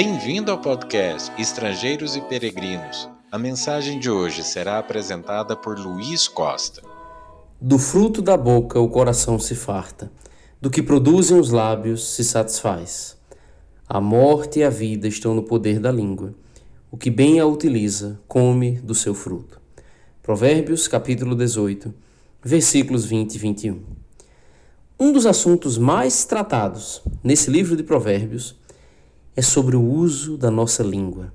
Bem-vindo ao podcast Estrangeiros e Peregrinos. A mensagem de hoje será apresentada por Luiz Costa. Do fruto da boca o coração se farta, do que produzem os lábios se satisfaz. A morte e a vida estão no poder da língua. O que bem a utiliza, come do seu fruto. Provérbios, capítulo 18, versículos 20 e 21. Um dos assuntos mais tratados nesse livro de Provérbios é sobre o uso da nossa língua.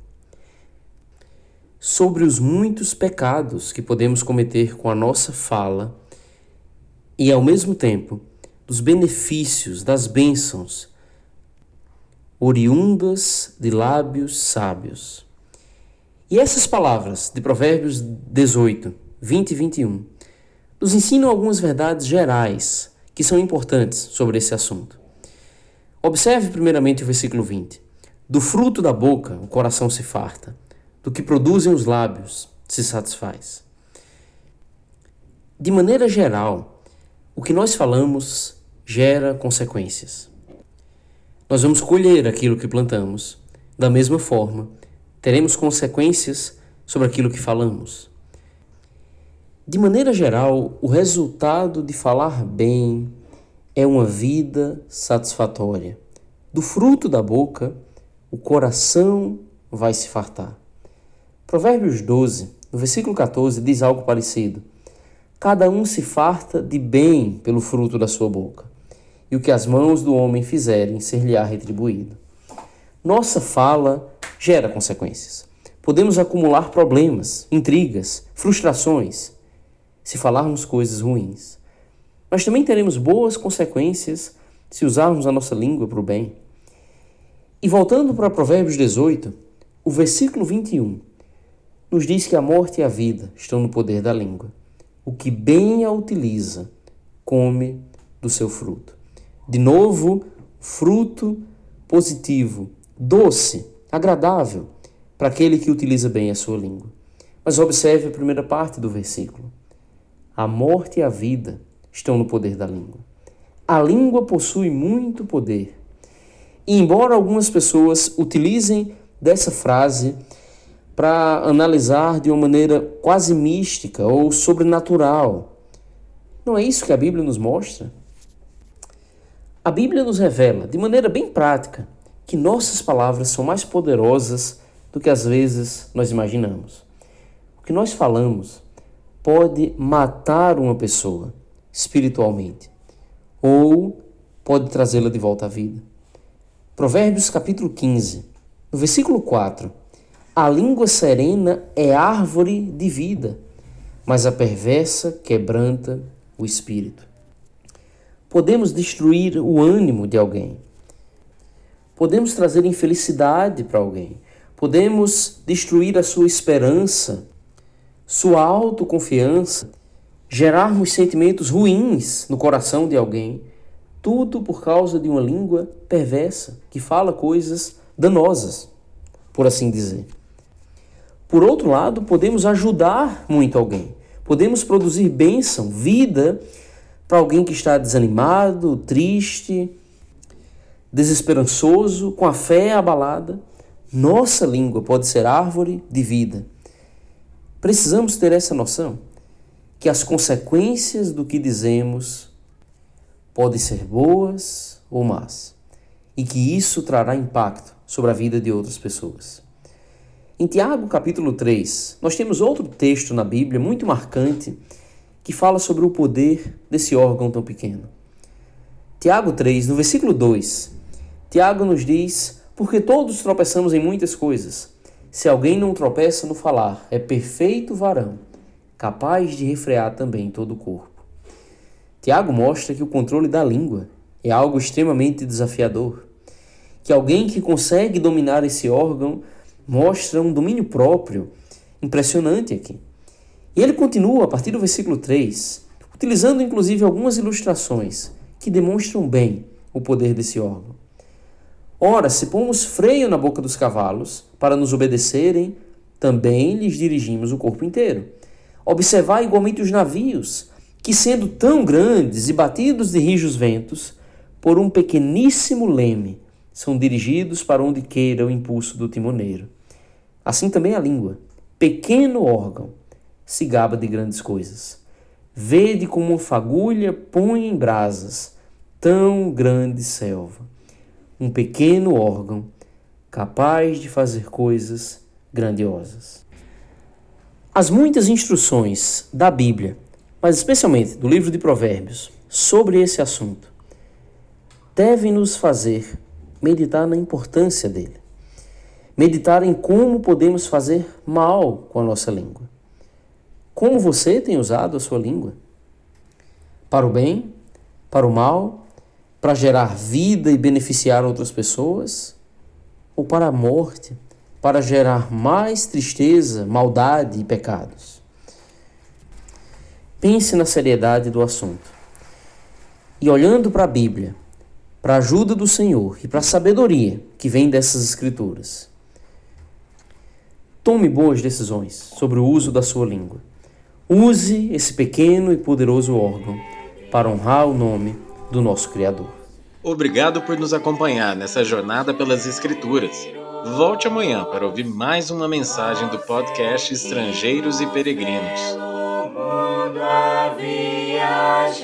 Sobre os muitos pecados que podemos cometer com a nossa fala e, ao mesmo tempo, dos benefícios, das bênçãos oriundas de lábios sábios. E essas palavras de Provérbios 18, 20 e 21 nos ensinam algumas verdades gerais que são importantes sobre esse assunto. Observe primeiramente o versículo 20. Do fruto da boca o coração se farta, do que produzem os lábios se satisfaz. De maneira geral, o que nós falamos gera consequências. Nós vamos colher aquilo que plantamos. Da mesma forma, teremos consequências sobre aquilo que falamos. De maneira geral, o resultado de falar bem é uma vida satisfatória. Do fruto da boca, o coração vai se fartar. Provérbios 12, no versículo 14, diz algo parecido. Cada um se farta de bem pelo fruto da sua boca, e o que as mãos do homem fizerem ser-lhe-á retribuído. Nossa fala gera consequências. Podemos acumular problemas, intrigas, frustrações, se falarmos coisas ruins. Mas também teremos boas consequências se usarmos a nossa língua para o bem. E voltando para Provérbios 18, o versículo 21 nos diz que a morte e a vida estão no poder da língua. O que bem a utiliza, come do seu fruto. De novo, fruto positivo, doce, agradável para aquele que utiliza bem a sua língua. Mas observe a primeira parte do versículo. A morte e a vida estão no poder da língua. A língua possui muito poder. E embora algumas pessoas utilizem dessa frase para analisar de uma maneira quase mística ou sobrenatural, não é isso que a Bíblia nos mostra? A Bíblia nos revela, de maneira bem prática, que nossas palavras são mais poderosas do que às vezes nós imaginamos. O que nós falamos pode matar uma pessoa espiritualmente ou pode trazê-la de volta à vida. Provérbios capítulo 15, no versículo 4. A língua serena é árvore de vida, mas a perversa quebranta o espírito. Podemos destruir o ânimo de alguém. Podemos trazer infelicidade para alguém. Podemos destruir a sua esperança sua autoconfiança, gerarmos sentimentos ruins no coração de alguém, tudo por causa de uma língua perversa que fala coisas danosas, por assim dizer. Por outro lado, podemos ajudar muito alguém, podemos produzir bênção, vida para alguém que está desanimado, triste, desesperançoso, com a fé abalada. Nossa língua pode ser árvore de vida Precisamos ter essa noção que as consequências do que dizemos podem ser boas ou más e que isso trará impacto sobre a vida de outras pessoas. Em Tiago, capítulo 3, nós temos outro texto na Bíblia muito marcante que fala sobre o poder desse órgão tão pequeno. Tiago 3, no versículo 2, Tiago nos diz: Porque todos tropeçamos em muitas coisas. Se alguém não tropeça no falar, é perfeito varão, capaz de refrear também todo o corpo. Tiago mostra que o controle da língua é algo extremamente desafiador, que alguém que consegue dominar esse órgão mostra um domínio próprio impressionante aqui. E ele continua a partir do versículo 3, utilizando inclusive algumas ilustrações que demonstram bem o poder desse órgão. Ora, se pomos freio na boca dos cavalos para nos obedecerem, também lhes dirigimos o corpo inteiro. Observai igualmente os navios, que sendo tão grandes e batidos de rijos ventos, por um pequeníssimo leme, são dirigidos para onde queira o impulso do timoneiro. Assim também a língua, pequeno órgão, se gaba de grandes coisas. Vede como uma fagulha põe em brasas tão grande selva. Um pequeno órgão capaz de fazer coisas grandiosas. As muitas instruções da Bíblia, mas especialmente do livro de Provérbios, sobre esse assunto, devem nos fazer meditar na importância dele. Meditar em como podemos fazer mal com a nossa língua. Como você tem usado a sua língua? Para o bem? Para o mal? Para gerar vida e beneficiar outras pessoas? Ou para a morte? Para gerar mais tristeza, maldade e pecados? Pense na seriedade do assunto. E olhando para a Bíblia, para a ajuda do Senhor e para a sabedoria que vem dessas Escrituras, tome boas decisões sobre o uso da sua língua. Use esse pequeno e poderoso órgão para honrar o nome do nosso Criador. Obrigado por nos acompanhar nessa jornada pelas Escrituras. Volte amanhã para ouvir mais uma mensagem do podcast Estrangeiros e Peregrinos água viajar.